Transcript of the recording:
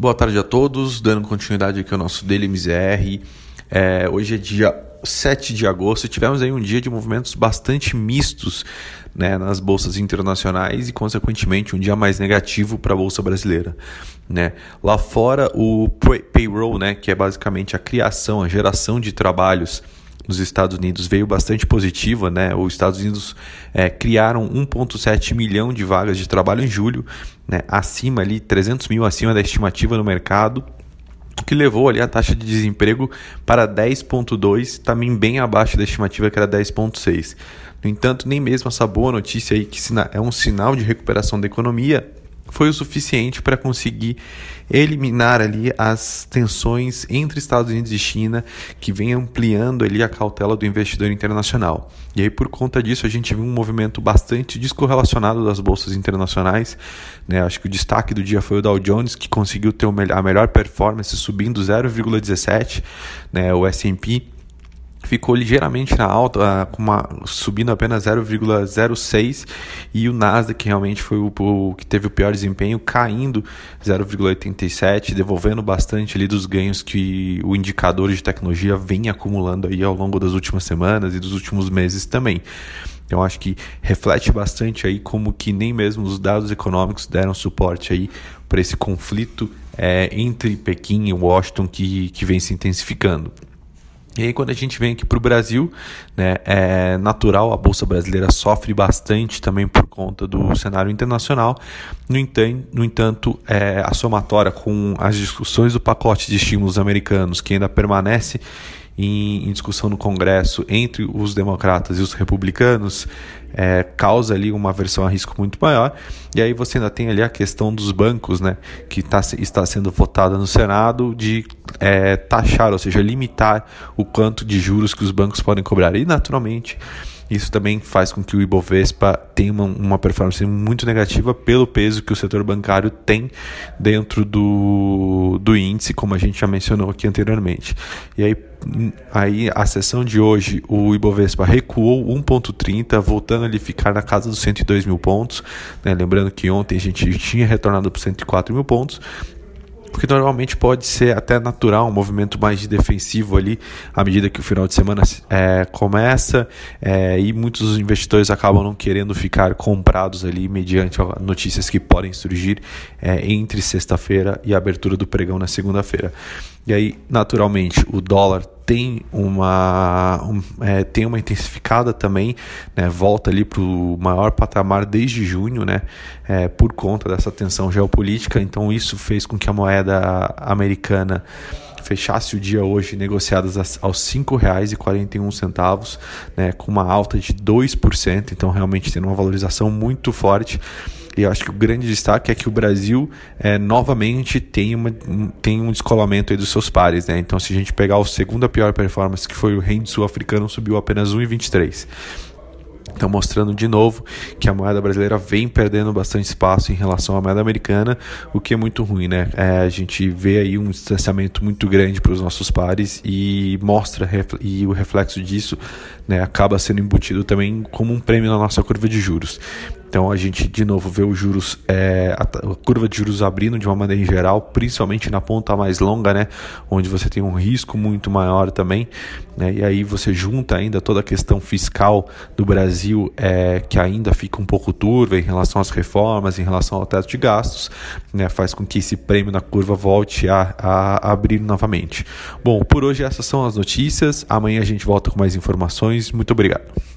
Boa tarde a todos, dando continuidade aqui ao nosso Daily MZR. É, hoje é dia 7 de agosto e tivemos aí um dia de movimentos bastante mistos né, nas bolsas internacionais e, consequentemente, um dia mais negativo para a bolsa brasileira. Né? Lá fora, o payroll, né, que é basicamente a criação, a geração de trabalhos nos Estados Unidos veio bastante positiva, né? Os Estados Unidos é, criaram 1,7 milhão de vagas de trabalho em julho, né? acima ali, 300 mil acima da estimativa no mercado, o que levou ali a taxa de desemprego para 10,2, também bem abaixo da estimativa que era 10,6. No entanto, nem mesmo essa boa notícia aí, que é um sinal de recuperação da economia, foi o suficiente para conseguir eliminar ali as tensões entre Estados Unidos e China, que vem ampliando ali a cautela do investidor internacional. E aí por conta disso a gente viu um movimento bastante descorrelacionado das bolsas internacionais, né? Acho que o destaque do dia foi o Dow Jones que conseguiu ter a melhor performance subindo 0,17, né? O S&P ficou ligeiramente na alta, ah, uma, subindo apenas 0,06 e o Nasdaq que realmente foi o, o, que teve o pior desempenho, caindo 0,87, devolvendo bastante ali dos ganhos que o indicador de tecnologia vem acumulando aí ao longo das últimas semanas e dos últimos meses também. Então acho que reflete bastante aí como que nem mesmo os dados econômicos deram suporte aí para esse conflito é, entre Pequim e Washington que, que vem se intensificando. E aí, quando a gente vem aqui para o Brasil, né, é natural, a Bolsa Brasileira sofre bastante também por conta do cenário internacional. No entanto, no entanto é, a somatória com as discussões do pacote de estímulos americanos, que ainda permanece em, em discussão no Congresso entre os democratas e os republicanos, é, causa ali uma aversão a risco muito maior. E aí você ainda tem ali a questão dos bancos, né, que tá, está sendo votada no Senado de é, taxar, ou seja, limitar o quanto de juros que os bancos podem cobrar. E naturalmente isso também faz com que o Ibovespa tenha uma, uma performance muito negativa pelo peso que o setor bancário tem dentro do, do índice, como a gente já mencionou aqui anteriormente. E aí, aí a sessão de hoje, o Ibovespa recuou 1,30, voltando a ficar na casa dos 102 mil pontos. Né? Lembrando que ontem a gente tinha retornado para 104 mil pontos porque normalmente pode ser até natural um movimento mais de defensivo ali à medida que o final de semana é, começa é, e muitos investidores acabam não querendo ficar comprados ali mediante notícias que podem surgir é, entre sexta-feira e a abertura do pregão na segunda-feira. E aí, naturalmente, o dólar tem uma, um, é, tem uma intensificada também, né, volta ali para o maior patamar desde junho, né, é, por conta dessa tensão geopolítica. Então, isso fez com que a moeda americana fechasse o dia hoje negociadas aos R$ 5,41, né, com uma alta de 2%, então realmente tendo uma valorização muito forte. E eu acho que o grande destaque é que o Brasil é, novamente tem, uma, tem um descolamento dos seus pares. Né? Então, se a gente pegar o segundo a pior performance, que foi o rende sul-africano, subiu apenas 1,23. Então, mostrando de novo que a moeda brasileira vem perdendo bastante espaço em relação à moeda americana, o que é muito ruim, né? É, a gente vê aí um distanciamento muito grande para os nossos pares e mostra, e o reflexo disso né, acaba sendo embutido também como um prêmio na nossa curva de juros. Então a gente de novo vê os juros, é, a, curva de juros abrindo de uma maneira geral, principalmente na ponta mais longa, né, onde você tem um risco muito maior também, né, e aí você junta ainda toda a questão fiscal do Brasil, é, que ainda fica um pouco turva em relação às reformas, em relação ao teto de gastos, né, faz com que esse prêmio na curva volte a, a abrir novamente. Bom, por hoje essas são as notícias. Amanhã a gente volta com mais informações. Muito obrigado.